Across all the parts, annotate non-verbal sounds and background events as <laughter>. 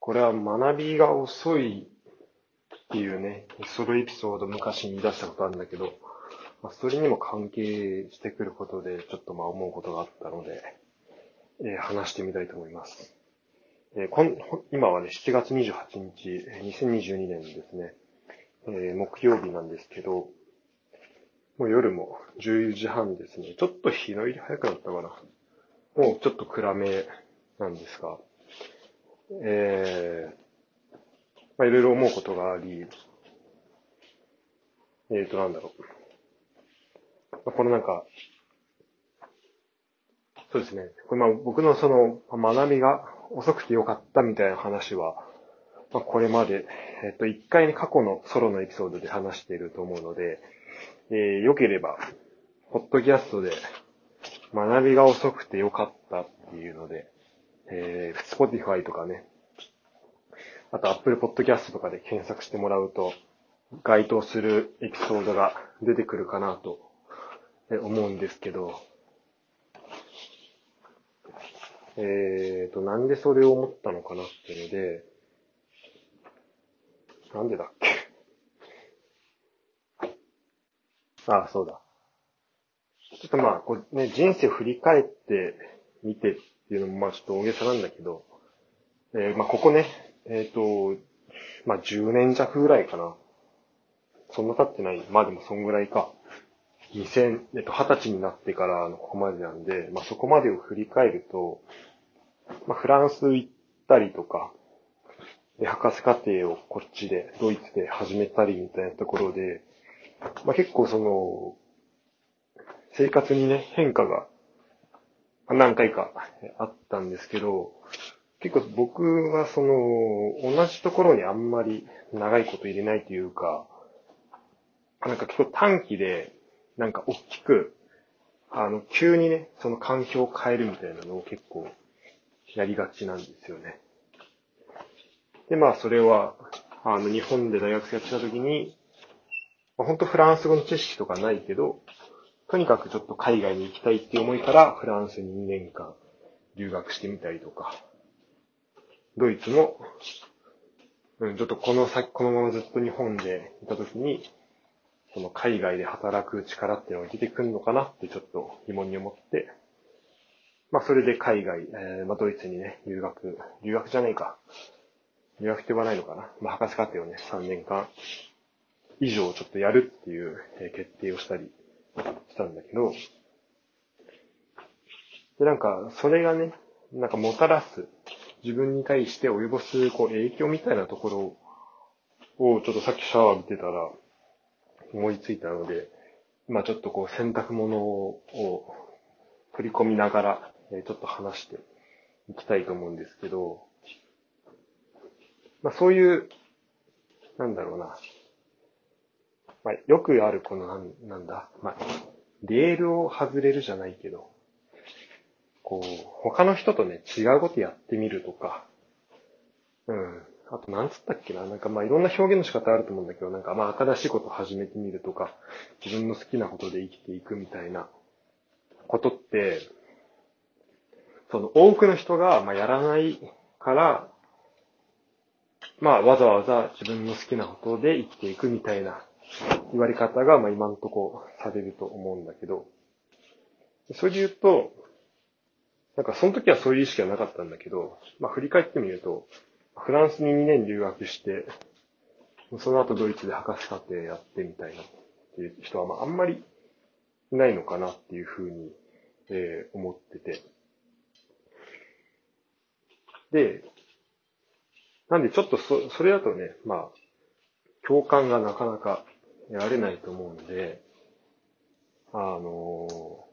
これは学びが遅いっていうね、ソロエピソード昔に出したことあるんだけど、まあ、それにも関係してくることで、ちょっとまあ思うことがあったので、えー、話してみたいと思います。えー、こん今はね、7月28日、2022年ですね、えー、木曜日なんですけど、もう夜も10時半ですね。ちょっと日の入り早くなったかな。もうちょっと暗めなんですが、えー、まあ、いろいろ思うことがあり、えーと、なんだろう。まあ、このなんか、そうですね。これまあ僕のその学びが遅くてよかったみたいな話は、まあ、これまで、えっと、一回に過去のソロのエピソードで話していると思うので、えー、良ければ、ポッドキャストで学びが遅くてよかったっていうので、えー、Spotify とかね、あと Apple Podcast とかで検索してもらうと、該当するエピソードが出てくるかなと思うんですけど、えーと、なんでそれを思ったのかなっていうので、なんでだっけ。ああ、そうだ。ちょっとまあ、こうね、人生を振り返ってみてっていうのもまあちょっと大げさなんだけど、えー、まあここね、えっ、ー、と、まあ10年弱ぐらいかな。そんな経ってない。まあでもそんぐらいか。2000、えっと、20歳になってからのここまでなんで、まあそこまでを振り返ると、まあフランス行ったりとか、で、博士課程をこっちで、ドイツで始めたりみたいなところで、まあ結構その、生活にね、変化が何回かあったんですけど、結構僕はその、同じところにあんまり長いこと入れないというか、なんか結構短期で、なんか大きく、あの、急にね、その環境を変えるみたいなのを結構やりがちなんですよね。で、まあそれは、あの、日本で大学生やってた時に、まあ、本当フランス語の知識とかないけど、とにかくちょっと海外に行きたいっていう思いからフランスに2年間留学してみたりとか、ドイツも、うん、ちょっとこの先、このままずっと日本でいた時に、その海外で働く力っていうのが出てくるのかなってちょっと疑問に思って、まあそれで海外、えー、まあドイツにね、留学、留学じゃないか。留学って言わないのかな。まあ博士課程をね、3年間以上ちょっとやるっていう、決定をしたりしたんだけど、で、なんか、それがね、なんかもたらす、自分に対して及ぼす、こう、影響みたいなところを、ちょっとさっきシャワー見てたら、思いついたので、まあちょっとこう、洗濯物を取り込みながら、ちょっと話していきたいと思うんですけど、まあそういう、なんだろうな、まあ、よくあるこのなん、なんだ、まあ、レールを外れるじゃないけど、こう、他の人とね、違うことやってみるとか、うん。あと、なんつったっけな、なんかまいろんな表現の仕方あると思うんだけど、なんかま新しいこと始めてみるとか、自分の好きなことで生きていくみたいなことって、その多くの人がまやらないから、まあわざわざ自分の好きなことで生きていくみたいな言われ方が、まあ今んとこされると思うんだけど、それで言うと、なんかその時はそういう意識はなかったんだけど、まあ振り返ってみると、フランスに2年留学して、その後ドイツで博士課程やってみたいなっていう人は、まああんまりいないのかなっていうふうに、えー、思ってて。で、なんでちょっとそ、それだとね、まあ、共感がなかなか得られないと思うんで、あの、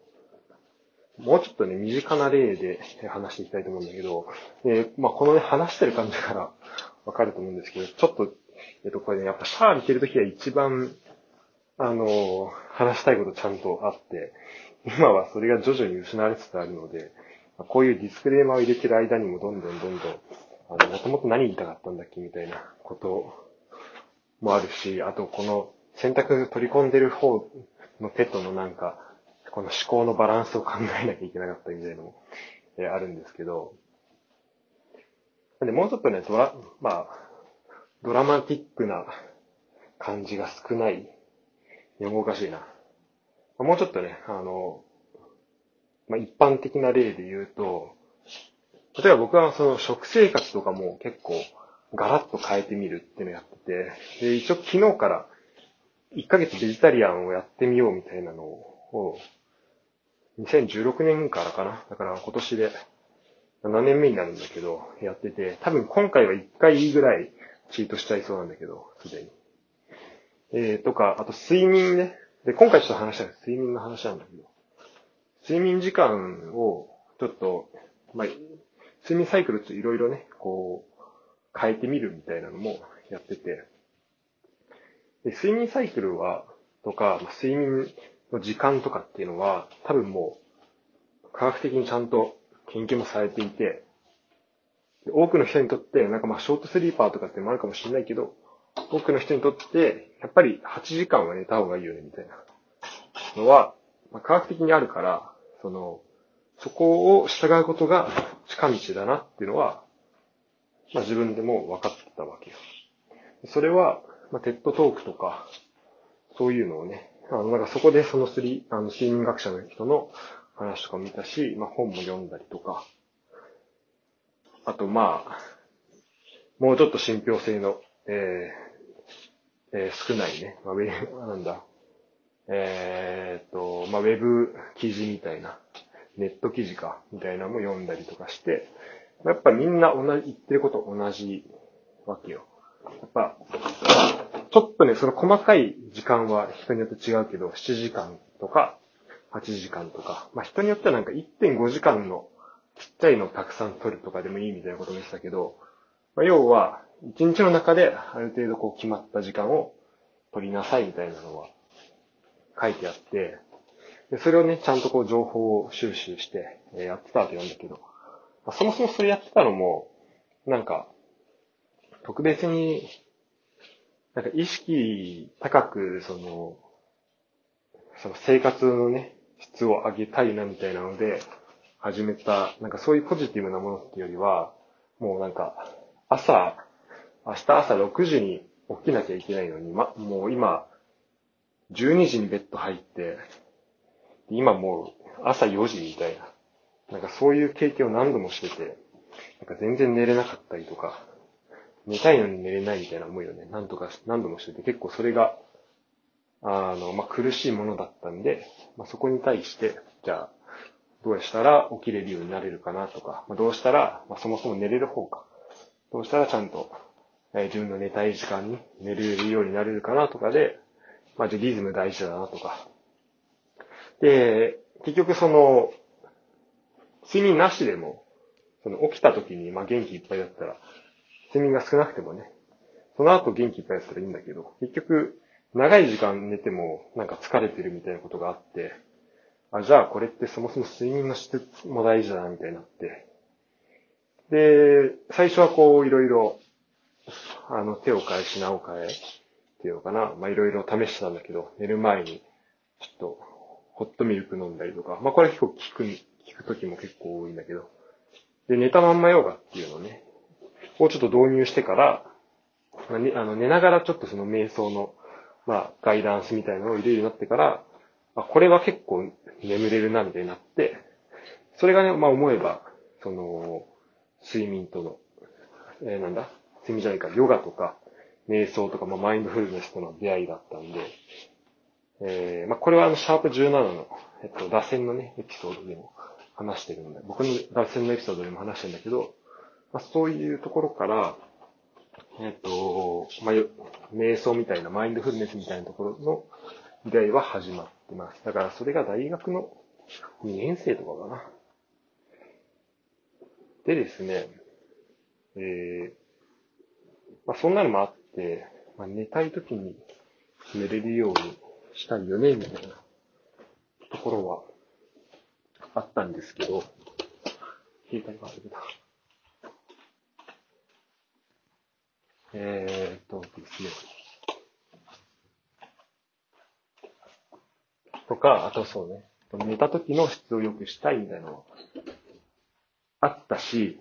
もうちょっとね、身近な例で話していきたいと思うんだけど、えまあ、このね、話してる感じから <laughs> わかると思うんですけど、ちょっと、えっと、これね、やっぱシャー見てるときは一番、あの、話したいことちゃんとあって、今はそれが徐々に失われつつあるので、こういうディスクレーマーを入れてる間にもどんどんどんどん、あの、もともと何言いたかったんだっけみたいなこともあるし、あとこの選択取り込んでる方の手とのなんか、この思考のバランスを考えなきゃいけなかったみたいなのも、えあるんですけど、で、もうちょっとね、ドラ、まあ、ドラマティックな感じが少ない。日本おかしいな。もうちょっとね、あの、まあ、一般的な例で言うと、例えば僕はその食生活とかも結構ガラッと変えてみるっていうのをやってて、で、一応昨日から1ヶ月ベジタリアンをやってみようみたいなのを、2016年からかな。だから今年で7年目になるんだけど、やってて、多分今回は1回ぐらいチートしちゃいそうなんだけど、すでに。えー、とか、あと睡眠ね。で、今回ちょっと話したい睡眠の話なんだけど、睡眠時間をちょっと、まあ、睡眠サイクルっていろいろね、こう、変えてみるみたいなのもやってて、で睡眠サイクルは、とか、睡眠の時間とかっていうのは、多分もう、科学的にちゃんと研究もされていて、多くの人にとって、なんかまあショートスリーパーとかってもあるかもしれないけど、多くの人にとって、やっぱり8時間は寝た方がいいよね、みたいなのは、まあ、科学的にあるから、その、そこを従うことが近道だなっていうのは、まあ自分でも分かってたわけよ。それは、まあ、テッドトークとか、そういうのをね、あの、なんかそこでそのスリあの、睡眠学者の人の話とか見たし、まあ本も読んだりとか、あとまあ、もうちょっと信憑性の、えー、えー、少ないね、まあ、ウェなんだ、えー、っと、まあ、ウェブ記事みたいな、ネット記事か、みたいなのも読んだりとかして、やっぱみんな同じ、言ってること同じわけよ。やっぱ、ちょっとね、その細かい時間は人によって違うけど、7時間とか、8時間とか、まあ人によってはなんか1.5時間のちっちゃいのをたくさん取るとかでもいいみたいなことも言ってたけど、まあ、要は、1日の中である程度こう決まった時間を取りなさいみたいなのは書いてあって、でそれをね、ちゃんとこう情報を収集してやってたわけなんだけど、まあ、そもそもそれやってたのも、なんか、特別に、なんか意識高く、その、その生活のね、質を上げたいなみたいなので、始めた、なんかそういうポジティブなものっていうよりは、もうなんか、朝、明日朝6時に起きなきゃいけないのに、ま、もう今、12時にベッド入って、今もう朝4時みたいな。なんかそういう経験を何度もしてて、なんか全然寝れなかったりとか、寝たいのに寝れないみたいな思いをね、何とか何度もしてて、結構それが、あの、まあ、苦しいものだったんで、まあ、そこに対して、じゃあ、どうしたら起きれるようになれるかなとか、まあ、どうしたら、まあ、そもそも寝れる方か。どうしたらちゃんと、えー、自分の寝たい時間に寝れるようになれるかなとかで、まあ、じゃリズム大事だなとか。で、結局その、睡眠なしでも、その起きた時に、まあ、元気いっぱいだったら、睡眠が少なくてもね、その後元気いっぱいだったらいいんだけど、結局、長い時間寝てもなんか疲れてるみたいなことがあって、あ、じゃあこれってそもそも睡眠の質も大事だなみたいになって、で、最初はこういろいろ、あの手を変え品を変えっていうのかな、まいろいろ試してたんだけど、寝る前にちょっとホットミルク飲んだりとか、まあこれ結構効く、効く時も結構多いんだけど、で、寝たまんまヨガっていうのね、をちょっと導入してから、あ、の寝ながらちょっとその瞑想の、まあガイダンスみたいなのを入れるようになってから、あ、これは結構眠れるなみたいになって、それがね、まあ思えば、その、睡眠との、えー、なんだ睡眠じゃないか、ヨガとか、瞑想とか、まあマインドフルネスとの出会いだったんで、えー、まあこれはあの、シャープ17の、えっと、打線のね、エピソードでも話してるんで、僕の打線のエピソードでも話してるんだけど、まあそういうところから、えっと、まあ、瞑想みたいな、マインドフルネスみたいなところの出会いは始まってます。だからそれが大学の2年生とかかな。でですね、えー、まあそんなのもあって、まあ、寝たい時に寝れるようにしたいよね、みたいなところはあったんですけど、携帯忘れた。えー、っとですね。とか、あとそうね、寝た時の質を良くしたいみたいなのあったし、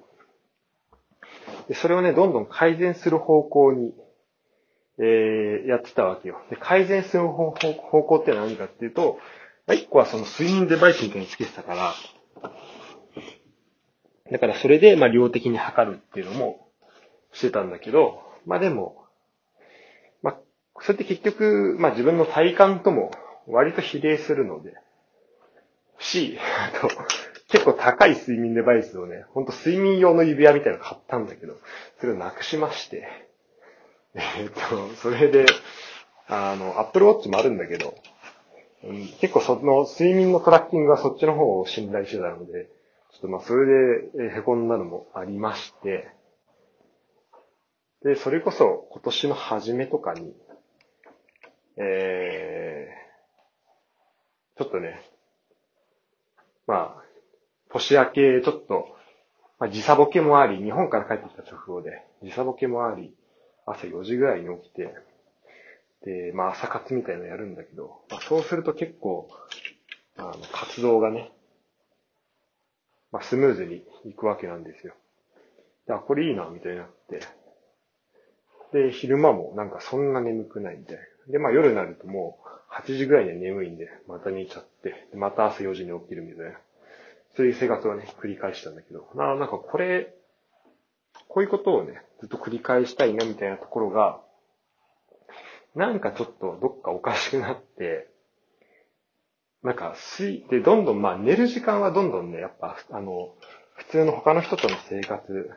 で、それをね、どんどん改善する方向に、えー、やってたわけよ。で、改善する方向って何かっていうと、まあ、一個はその睡眠デバイスみたいにつけてたから、だからそれで、まあ、量的に測るっていうのもしてたんだけど、まあでも、まあ、それって結局、まあ自分の体感とも割と比例するので、し、あと、結構高い睡眠デバイスをね、ほんと睡眠用の指輪みたいなの買ったんだけど、それをなくしまして、えー、っと、それで、あの、Apple Watch もあるんだけど、うん、結構その睡眠のトラッキングはそっちの方を信頼してたので、ちょっとまあそれで凹んだのもありまして、で、それこそ今年の初めとかに、えー、ちょっとね、まあ、年明けちょっと、まあ、時差ボケもあり、日本から帰ってきた直後で、時差ボケもあり、朝4時ぐらいに起きて、で、まあ朝活みたいなのやるんだけど、まあ、そうすると結構、あの、活動がね、まあスムーズにいくわけなんですよ。あ、これいいな、みたいになって。で、昼間もなんかそんな眠くないみたいな。で、まあ夜になるともう8時ぐらいには眠いんで、また寝ちゃって、また朝4時に起きるみたいな。そういう生活をね、繰り返したんだけど、まあなんかこれ、こういうことをね、ずっと繰り返したいなみたいなところが、なんかちょっとどっかおかしくなって、なんか、睡、で、どんどん、まあ、寝る時間はどんどんね、やっぱ、あの、普通の他の人との生活、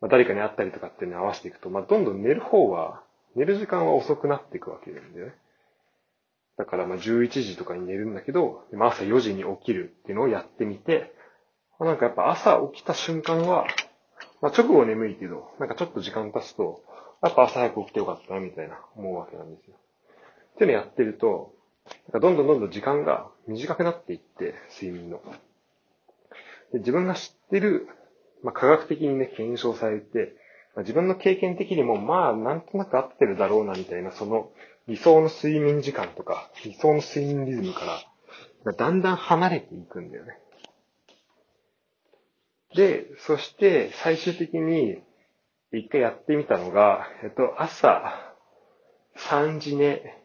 まあ、誰かに会ったりとかっていうのに合わせていくと、まあ、どんどん寝る方は、寝る時間は遅くなっていくわけなんだよね。だからま11時とかに寝るんだけど、まあ朝4時に起きるっていうのをやってみて、あなんかやっぱ朝起きた瞬間は、まあ直後眠いけど、なんかちょっと時間経つと、やっぱ朝早く起きてよかったなみたいな思うわけなんですよ。っていうのやってると、なんかどんどんどんどん時間が短くなっていって、睡眠の。で自分が知ってる、まあ科学的にね、検証されて、まあ、自分の経験的にもまあなんとなく合ってるだろうなみたいな、その理想の睡眠時間とか、理想の睡眠リズムから、だんだん離れていくんだよね。で、そして最終的に一回やってみたのが、えっと、朝3時寝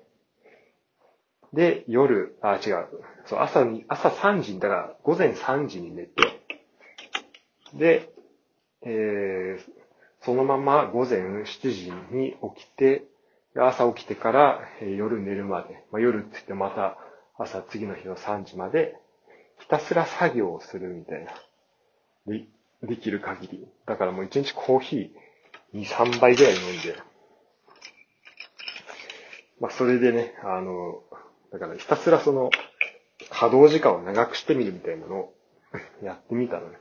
で夜、あ、違う。そう、朝に、朝3時に、だから午前3時に寝て、で、えー、そのまま午前7時に起きて、朝起きてから、夜寝るまで、まあ、夜って言ってまた朝次の日の3時まで、ひたすら作業をするみたいな。で、できる限り。だからもう1日コーヒー2、3杯ぐらい飲んで、まあそれでね、あの、だからひたすらその、稼働時間を長くしてみるみたいなのを <laughs> やってみたのね。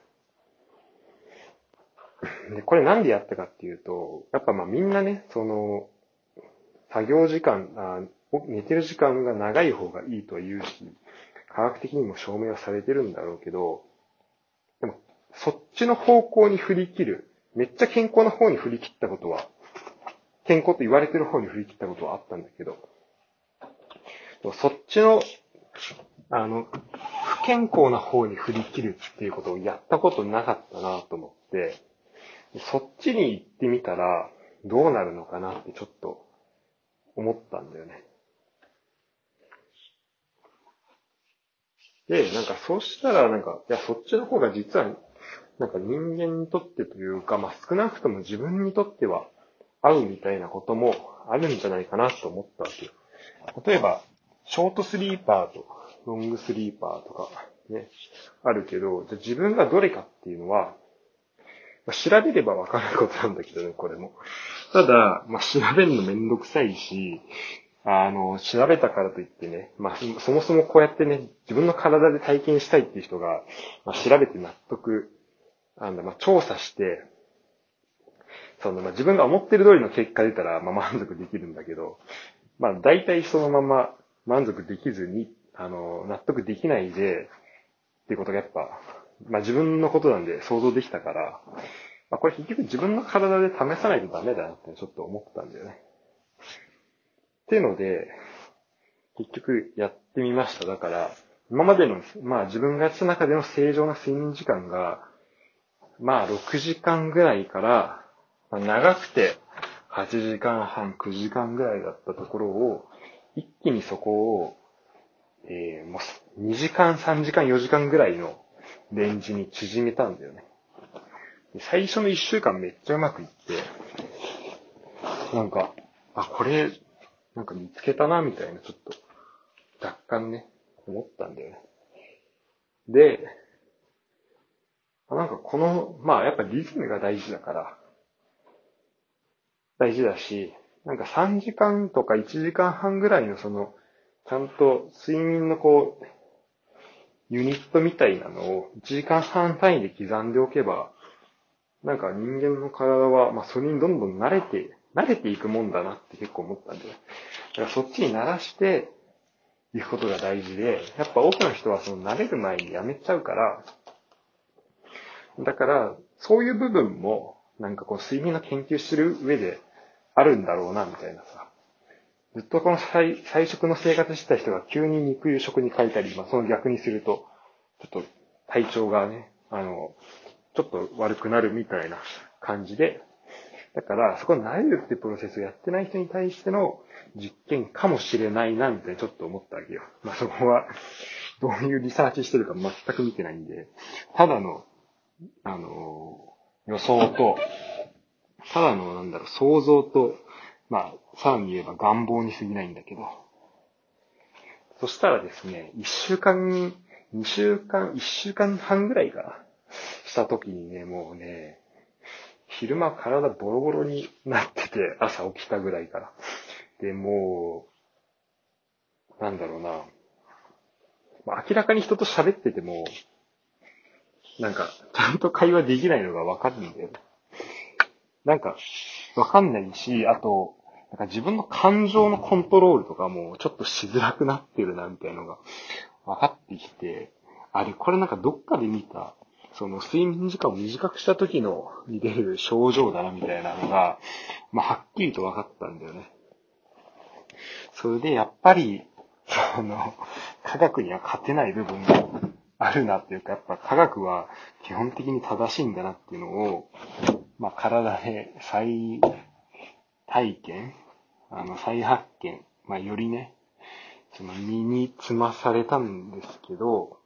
で、これなんでやったかっていうと、やっぱまあみんなね、その、作業時間、あ寝てる時間が長い方がいいとは言うし、科学的にも証明はされてるんだろうけど、でも、そっちの方向に振り切る、めっちゃ健康な方に振り切ったことは、健康と言われてる方に振り切ったことはあったんだけど、そっちの、あの、不健康な方に振り切るっていうことをやったことなかったなと思って、そっちに行ってみたらどうなるのかなってちょっと思ったんだよね。で、なんかそうしたらなんか、いや、そっちの方が実は、なんか人間にとってというか、まあ少なくとも自分にとっては合うみたいなこともあるんじゃないかなと思ったわけよ。例えば、ショートスリーパーとロングスリーパーとかね、あるけど、じゃ自分がどれかっていうのは、まあ、調べればわかることなんだけどね、これも。ただ、まあ、調べるのめんどくさいし、あの、調べたからといってね、まあ、そもそもこうやってね、自分の体で体験したいっていう人が、まあ、調べて納得、なんだ、まあ、調査して、その、まあ、自分が思ってる通りの結果出たら、まあ、満足できるんだけど、まあ、大体そのまま満足できずに、あの、納得できないで、っていうことがやっぱ、まあ、自分のことなんで想像できたから、まあ、これ結局自分の体で試さないとダメだなってちょっと思ったんだよね。っていうので、結局やってみました。だから、今までの、まあ自分がやった中での正常な睡眠時間が、まあ6時間ぐらいからまあ、長くて8時間半、9時間ぐらいだったところを、一気にそこを、えー、もう2時間、3時間、4時間ぐらいのレンジに縮めたんだよね。最初の1週間めっちゃうまくいって、なんか、あ、これ、なんか見つけたな、みたいな、ちょっと、若干ね、思ったんだよね。で、なんかこの、まあやっぱリズムが大事だから、大事だし、なんか3時間とか1時間半ぐらいのその、ちゃんと睡眠のこう、ユニットみたいなのを1時間半単位で刻んでおけば、なんか人間の体は、まあそれにどんどん慣れて、慣れていくもんだなって結構思ったんで、だからそっちに慣らしていくことが大事で、やっぱ多くの人はその慣れる前にやめちゃうから、だから、そういう部分も、なんかこう睡眠の研究する上であるんだろうな、みたいなさ。ずっとこの菜菜食の生活してた人が急に肉夕食に変えたり、まあその逆にすると、ちょっと体調がね、あの、ちょっと悪くなるみたいな感じで、だから、そこ慣れるってプロセスをやってない人に対しての実験かもしれないな、みたいにちょっと思ったわけよ。まあそこは、どういうリサーチしてるか全く見てないんで、ただの、あの、予想と、ただの、なんだろう、想像と、まあ、さらに言えば願望に過ぎないんだけど、そしたらですね、一週間、二週間、一週間半ぐらいかな、した時にね、もうね、昼間体ボロボロになってて、朝起きたぐらいから。で、もう、なんだろうな。まあ、明らかに人と喋ってても、なんか、ちゃんと会話できないのがわかるんだよ。なんか、わかんないし、あと、なんか自分の感情のコントロールとかもちょっとしづらくなってるな、みたいなのが分かってきて、あれ、これなんかどっかで見た、その睡眠時間を短くした時のに出る症状だな、みたいなのが、まあ、はっきりと分かったんだよね。それで、やっぱり、その、科学には勝てない部分もあるなっていうか、やっぱ科学は基本的に正しいんだなっていうのを、まあ、体で再体験、あの、再発見、まあ、よりね、その身につまされたんですけど、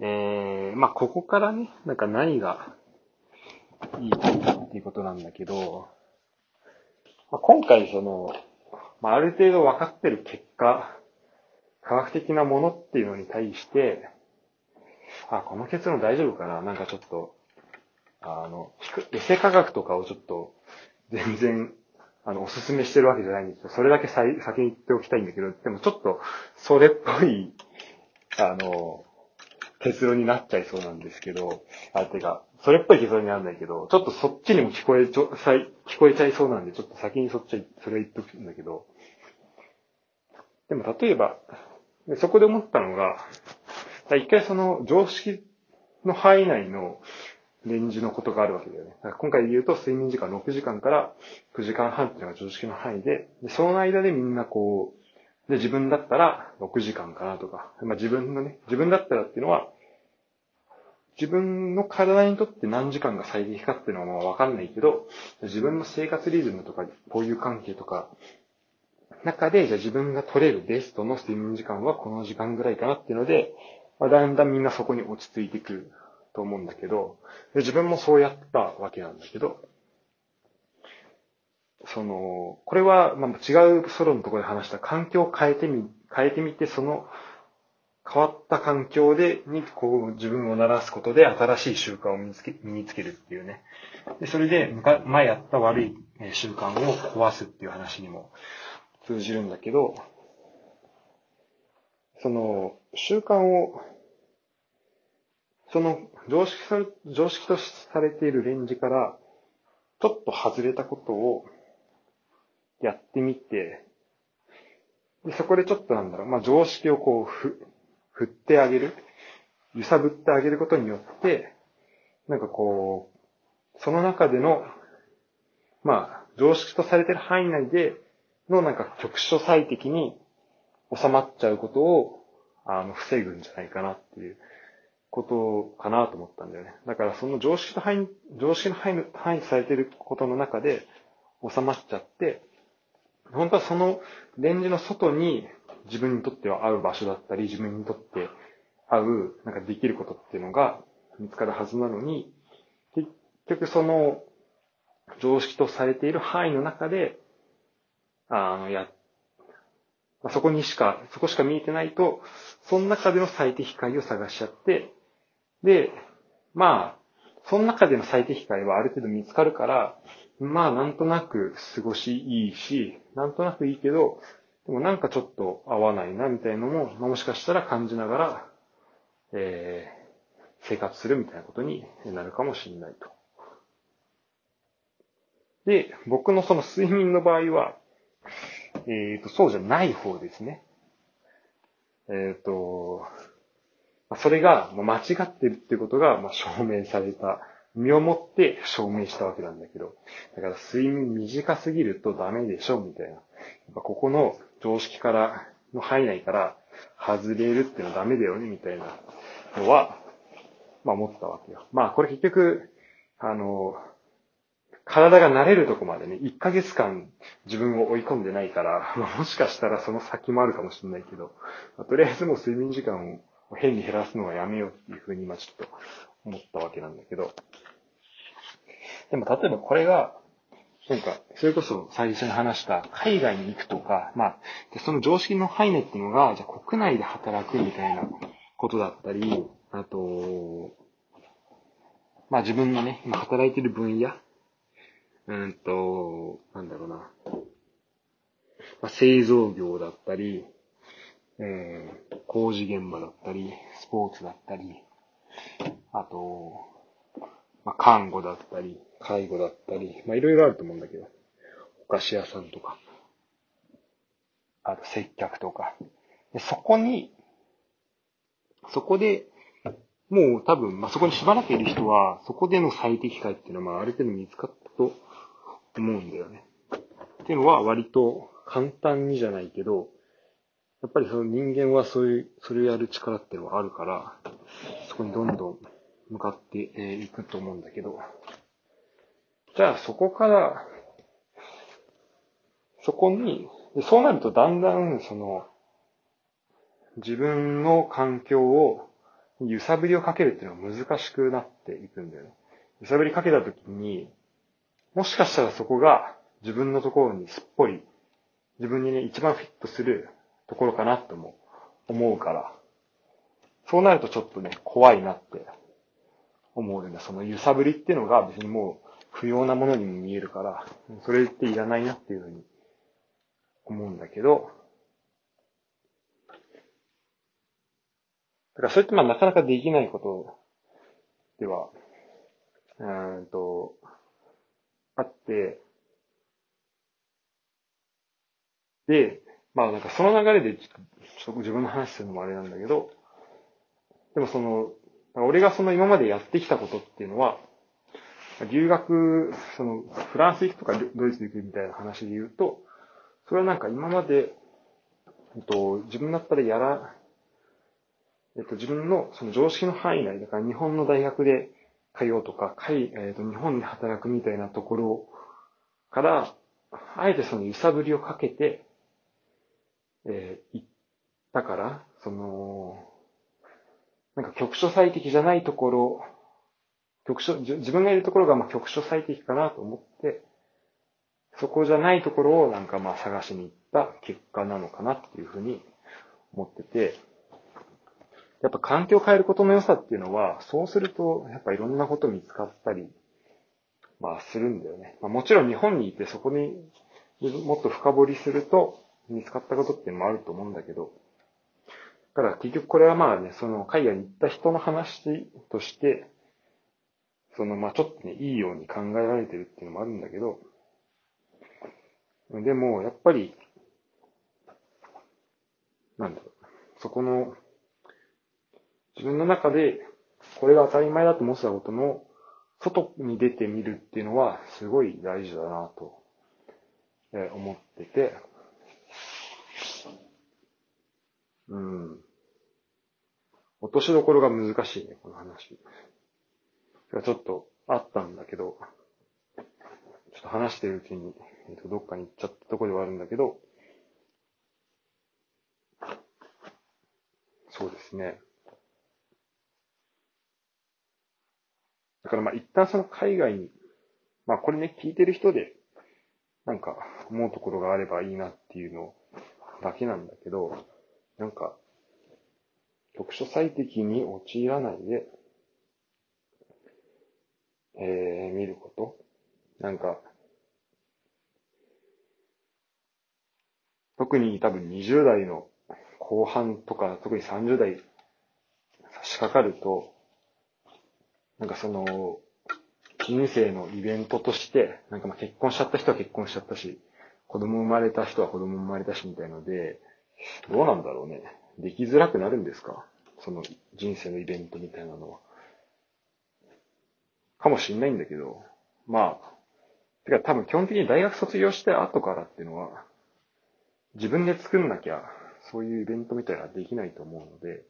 えー、まあ、ここからね、なんか何がいいかっていうことなんだけど、まあ、今回その、まあ、ある程度分かってる結果、科学的なものっていうのに対して、あ、この結論大丈夫かななんかちょっと、あの、エセ科学とかをちょっと、全然、あの、おすすめしてるわけじゃないんですけど、それだけ先に言っておきたいんだけど、でもちょっと、それっぽい、あの、結論になっちゃいそうなんですけど、あ、てか、それっぽい結論にならないけど、ちょっとそっちにも聞こえちょ、聞こえちゃいそうなんで、ちょっと先にそっち、それ言っとくんだけど、でも例えば、そこで思ったのが、一回その常識の範囲内のレンジのことがあるわけだよね。今回で言うと睡眠時間6時間から9時間半っていうのが常識の範囲で、でその間でみんなこう、で、自分だったら6時間かなとか、まあ自分のね、自分だったらっていうのは、自分の体にとって何時間が最適かっていうのはまあわかんないけど、自分の生活リズムとか、交友関係とか、中で、じゃあ自分が取れるベストの睡眠時間はこの時間ぐらいかなっていうので、まあ、だんだんみんなそこに落ち着いてくると思うんだけど、で自分もそうやったわけなんだけど、その、これは、まあ、違うソロのところで話した環境を変えてみ、変えてみて、その変わった環境で、に、こう、自分を慣らすことで新しい習慣を身につけ、身につけるっていうね。で、それで、前やった悪い習慣を壊すっていう話にも通じるんだけど、その、習慣を、その、常識さ常識とされているレンジから、ちょっと外れたことをやってみて、でそこでちょっとなんだろう、まあ、常識をこう、ふ、振ってあげる、揺さぶってあげることによって、なんかこう、その中での、まあ、常識とされている範囲内でのなんか局所最適に収まっちゃうことを、あの、防ぐんじゃないかなっていう。ことかなと思ったんだよね。だからその常識と範囲、常識の範囲範囲されていることの中で収まっちゃって、本当はそのレンジの外に自分にとっては合う場所だったり、自分にとって合う、なんかできることっていうのが見つかるはずなのに、結局その常識とされている範囲の中で、あの、や、そこにしか、そこしか見えてないと、その中での最適解を探しちゃって、で、まあ、その中での最適解はある程度見つかるから、まあなんとなく過ごしいいし、なんとなくいいけど、でもなんかちょっと合わないなみたいなのも、もしかしたら感じながら、えー、生活するみたいなことになるかもしれないと。で、僕のその睡眠の場合は、えっ、ー、と、そうじゃない方ですね。えっ、ー、と、それが間違ってるってことが証明された。身をもって証明したわけなんだけど。だから睡眠短すぎるとダメでしょみたいな。ここの常識からの範囲内から外れるってのはダメだよねみたいなのは、まあ思ったわけよ。まあこれ結局、あの、体が慣れるとこまでね、1ヶ月間自分を追い込んでないから、ま、もしかしたらその先もあるかもしれないけど、まあ、とりあえずもう睡眠時間を変に減らすのはやめようっていうふうに今ちょっと思ったわけなんだけど、でも例えばこれが、なんか、それこそ最初に話した海外に行くとか、まあ、その常識の範囲内っていうのが、じゃあ国内で働くみたいなことだったり、あと、まあ自分のね、今働いてる分野、うんと、なんだろうな。まあ、製造業だったり、えー、工事現場だったり、スポーツだったり、あと、まあ、看護だったり、介護だったり、ま、いろいろあると思うんだけど、お菓子屋さんとか、あと接客とか。でそこに、そこで、もう多分、まあ、そこにしばらくいる人は、そこでの最適解っていうのは、まあ、ある程度見つかったと思うんだよね。っていうのは割と簡単にじゃないけど、やっぱりその人間はそういう、それをやる力っていうのはあるから、そこにどんどん向かっていくと思うんだけど、じゃあそこから、そこに、そうなるとだんだんその、自分の環境を揺さぶりをかけるっていうのは難しくなっていくんだよね。揺さぶりかけたときに、もしかしたらそこが自分のところにすっぽり、自分にね、一番フィットするところかなとも思うから、そうなるとちょっとね、怖いなって思うよね。その揺さぶりっていうのが別にもう不要なものにも見えるから、それっていらないなっていうふうに思うんだけど、だからそれってまあなかなかできないことでは、うんと、あって、で、まあなんかその流れでちょっと自分の話するのもあれなんだけど、でもその、俺がその今までやってきたことっていうのは、留学、その、フランス行くとかドイツ行くみたいな話で言うと、それはなんか今まで、えっと、自分だったらやら、えっと、自分のその常識の範囲内、だから日本の大学で通うとか、海、えっ、と、日本で働くみたいなところから、あえてその揺さぶりをかけて、えー、行ったから、その、なんか局所最適じゃないところ、局所、自分がいるところがまあ局所最適かなと思って、そこじゃないところをなんかまあ探しに行った結果なのかなっていうふうに思ってて、やっぱ環境を変えることの良さっていうのは、そうすると、やっぱいろんなこと見つかったり、まあするんだよね。まあもちろん日本にいてそこにもっと深掘りすると見つかったことっていうのもあると思うんだけど、だから結局これはまあね、その海外に行った人の話として、そのまあちょっとね、いいように考えられてるっていうのもあるんだけど、でもやっぱり、なんだろう、そこの自分の中でこれが当たり前だと思ってたことの外に出てみるっていうのはすごい大事だなと思ってて、うん。落としどころが難しいね、この話。ちょっとあったんだけど、ちょっと話してるうちに、えっと、どっかに行っちゃったところではあるんだけど、そうですね。だからまあ一旦その海外に、まあこれね、聞いてる人で、なんか思うところがあればいいなっていうのだけなんだけど、なんか、局所最適に陥らないで、えー、見ること。なんか、特に多分20代の後半とか、特に30代差し掛かると、なんかその、人生のイベントとして、なんかまあ結婚しちゃった人は結婚しちゃったし、子供生まれた人は子供生まれたしみたいので、どうなんだろうね。できづらくなるんですか？その人生のイベントみたいなのは。かもしんないんだけど、まあ、てか多分基本的に大学卒業して後からっていうのは、自分で作んなきゃ、そういうイベントみたいなのはできないと思うので、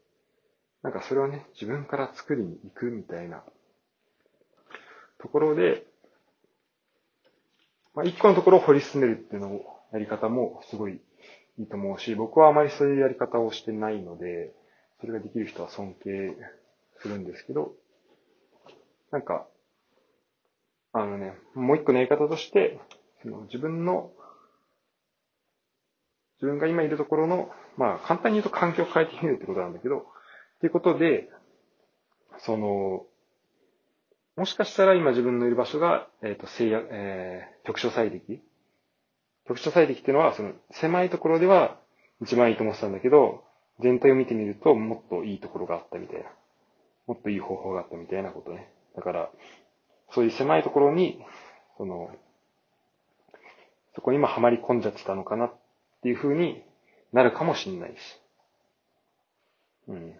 なんかそれをね、自分から作りに行くみたいなところで、まあ一個のところを掘り進めるっていうのを、やり方もすごいいいと思うし、僕はあまりそういうやり方をしてないので、それができる人は尊敬するんですけど、なんか、あのね、もう一個のやり方として、その自分の、自分が今いるところの、まあ簡単に言うと環境を変えてみるってことなんだけど、っていうことで、その、もしかしたら今自分のいる場所が、えっ、ー、と、制約、えー、局所最適局所最適っていうのは、その、狭いところでは一番いいと思ってたんだけど、全体を見てみると、もっといいところがあったみたいな。もっといい方法があったみたいなことね。だから、そういう狭いところに、その、そこに今はまり込んじゃってたのかなっていう風になるかもしんないし。うん。だ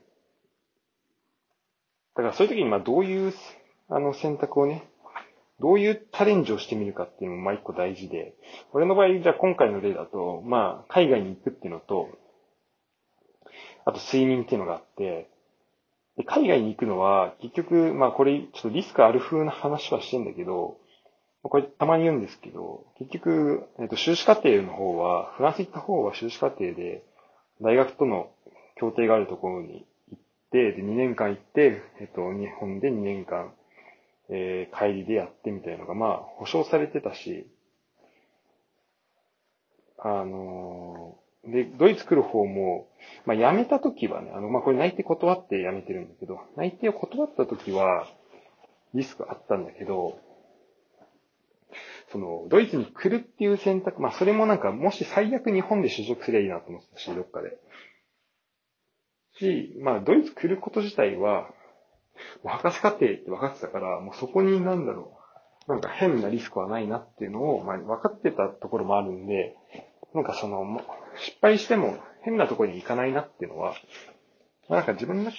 からそういう時にまあどういう、あの選択をね、どういうチャレンジをしてみるかっていうのもまあ一個大事で、俺の場合、じゃあ今回の例だと、まあ海外に行くっていうのと、あと睡眠っていうのがあって、で海外に行くのは、結局、まあこれ、ちょっとリスクある風な話はしてんだけど、これたまに言うんですけど、結局、えっと、修士課程の方は、フランス行った方は修士課程で、大学との協定があるところに行って、で、2年間行って、えっと、日本で2年間、えー、帰りでやってみたいのが、まあ、保証されてたし、あので、ドイツ来る方も、まあ、辞めた時はね、あの、まあ、これ内定断って辞めてるんだけど、内定を断った時は、リスクあったんだけど、その、ドイツに来るっていう選択、まあ、それもなんか、もし最悪日本で就職すりゃいいなと思ってたし、どっかで。し、まあ、ドイツ来ること自体は、博士課程って分かってたから、もうそこになんだろう、なんか変なリスクはないなっていうのを、まあ、分かってたところもあるんで、なんかその、失敗しても変なところに行かないなっていうのは、まあ、なんか自分の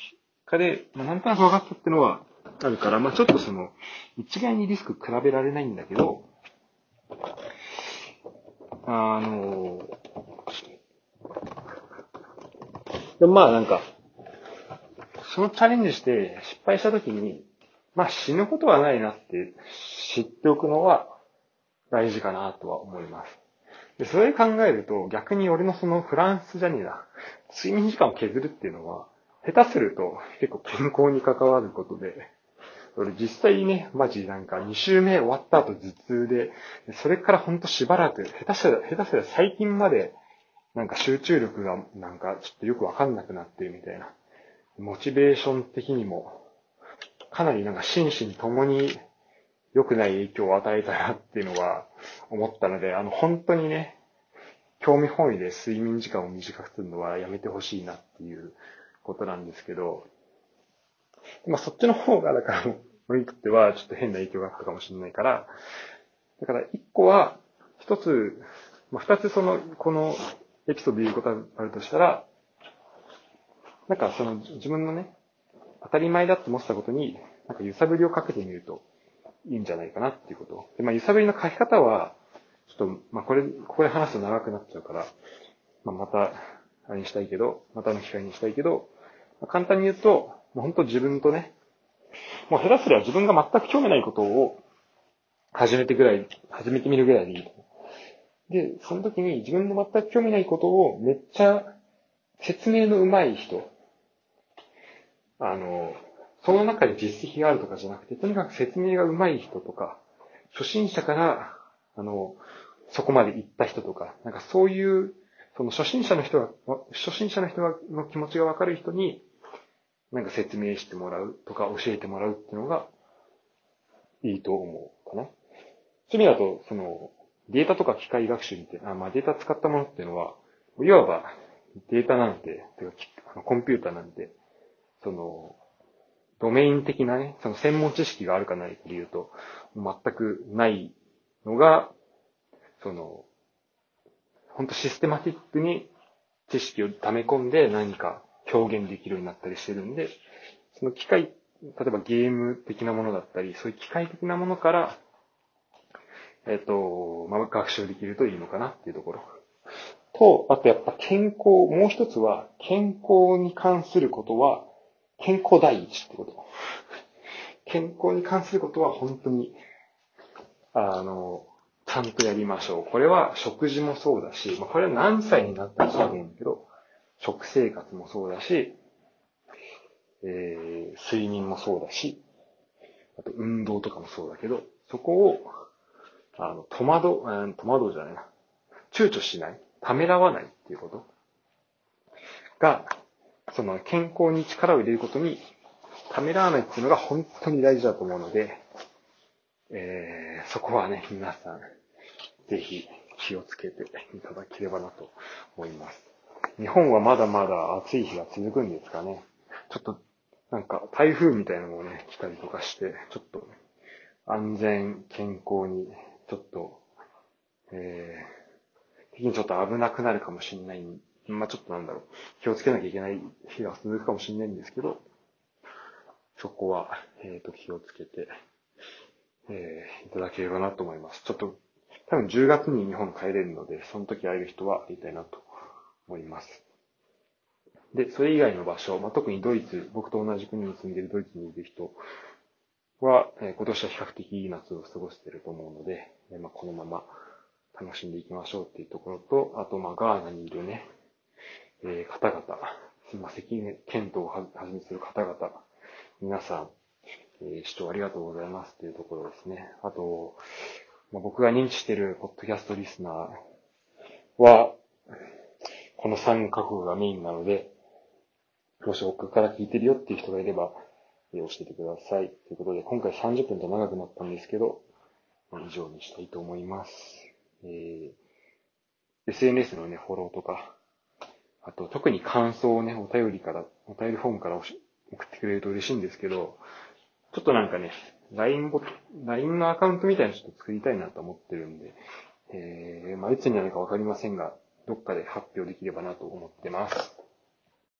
中で、まあ、なんとなく分かったっていうのはあるから、まあちょっとその、一概にリスク比べられないんだけど、あの、でもまあなんか、そのチャレンジして失敗した時に、まあ死ぬことはないなって知っておくのは大事かなとは思います。で、それ考えると、逆に俺のそのフランスじゃねえな、睡眠時間を削るっていうのは、下手すると結構健康に関わることで、俺実際ね、マジなんか2週目終わった後頭痛で、それからほんとしばらく、下手したら、下手したら最近まで、なんか集中力がなんかちょっとよくわかんなくなってるみたいな。モチベーション的にも、かなりなんか心身ともに良くない影響を与えたなっていうのは思ったので、あの、本当にね、興味本位で睡眠時間を短くするのはやめてほしいなっていうことなんですけど、まあそっちの方が、だから、俺にとってはちょっと変な影響があったかもしれないから、だから一個は、一つ、まあ二つその、このエピソードで言うことがあるとしたら、なんかその自分のね、当たり前だって思ってたことに、なんか揺さぶりをかけてみると、いいんじゃないかなっていうこと。で、まあ、揺さぶりの書き方は、ちょっと、まあ、これ、ここで話すと長くなっちゃうから、まあ、また、あれにしたいけど、またの機会にしたいけど、簡単に言うと、もう本当自分とね、もう下手すりゃ自分が全く興味ないことを始めてぐらい、始めてみるぐらいでいい。で、その時に自分の全く興味ないことをめっちゃ説明の上手い人、あの、その中で実績があるとかじゃなくて、とにかく説明が上手い人とか、初心者から、あの、そこまで行った人とか、なんかそういう、その初心者の人が、初心者の人の気持ちがわかる人に、なんか説明してもらうとか教えてもらうっていうのがいいと思うかな。そういう意味だと、その、データとか機械学習って、あまあデータ使ったものっていうのは、いわばデータなんて、てかコンピューターなんて、その、ドメイン的なね、その専門知識があるかないかで言うと、全くないのが、その、本当システマティックに知識を溜め込んで何か表現できるようになったりしてるんで、その機械、例えばゲーム的なものだったり、そういう機械的なものから、えっ、と、まあ、学習できるといいのかなっていうところ。と、あとやっぱ健康、もう一つは、健康に関することは、健康第一ってこと。健康に関することは本当に、あの、ちゃんとやりましょう。これは食事もそうだし、まあ、これは何歳になったらそうなんけど、食生活もそうだし、えー、睡眠もそうだし、あと運動とかもそうだけど、そこを、あの、戸惑、うん、戸惑うじゃないな。躊躇しない。ためらわないっていうことが、その健康に力を入れることにためらわないっていうのが本当に大事だと思うので、えー、そこはね、皆さん、ぜひ気をつけていただければなと思います。日本はまだまだ暑い日が続くんですかね。ちょっと、なんか台風みたいなのもね、来たりとかして、ちょっと安全、健康に、ちょっと、えー、的にちょっと危なくなるかもしれない。まあちょっとなんだろう、気をつけなきゃいけない日が続くかもしれないんですけど、そこは、えっ、ー、と、気をつけて、えー、いただければなと思います。ちょっと、多分10月に日本帰れるので、その時会える人は会いたいなと思います。で、それ以外の場所、まあ、特にドイツ、僕と同じ国に住んでいるドイツにいる人は、えー、今年は比較的いい夏を過ごしていると思うので、えー、まあ、このまま楽しんでいきましょうっていうところと、あと、まあ、ガーナにいるね、えー、方々、まあ、責任、検討をはじめする方々、皆さん、えー、視聴ありがとうございますっていうところですね。あと、まあ、僕が認知しているポッドキャストリスナーは、この3カ国がメインなので、もし僕から聞いてるよっていう人がいれば、え教えてください。ということで、今回30分と長くなったんですけど、以上にしたいと思います。えー、SNS のね、フォローとか、あと、特に感想をね、お便りから、お便りフォームから送ってくれると嬉しいんですけど、ちょっとなんかね、LINE ボ、LINE のアカウントみたいなのちょっと作りたいなと思ってるんで、えー、まあ、いつになるかわかりませんが、どっかで発表できればなと思ってます。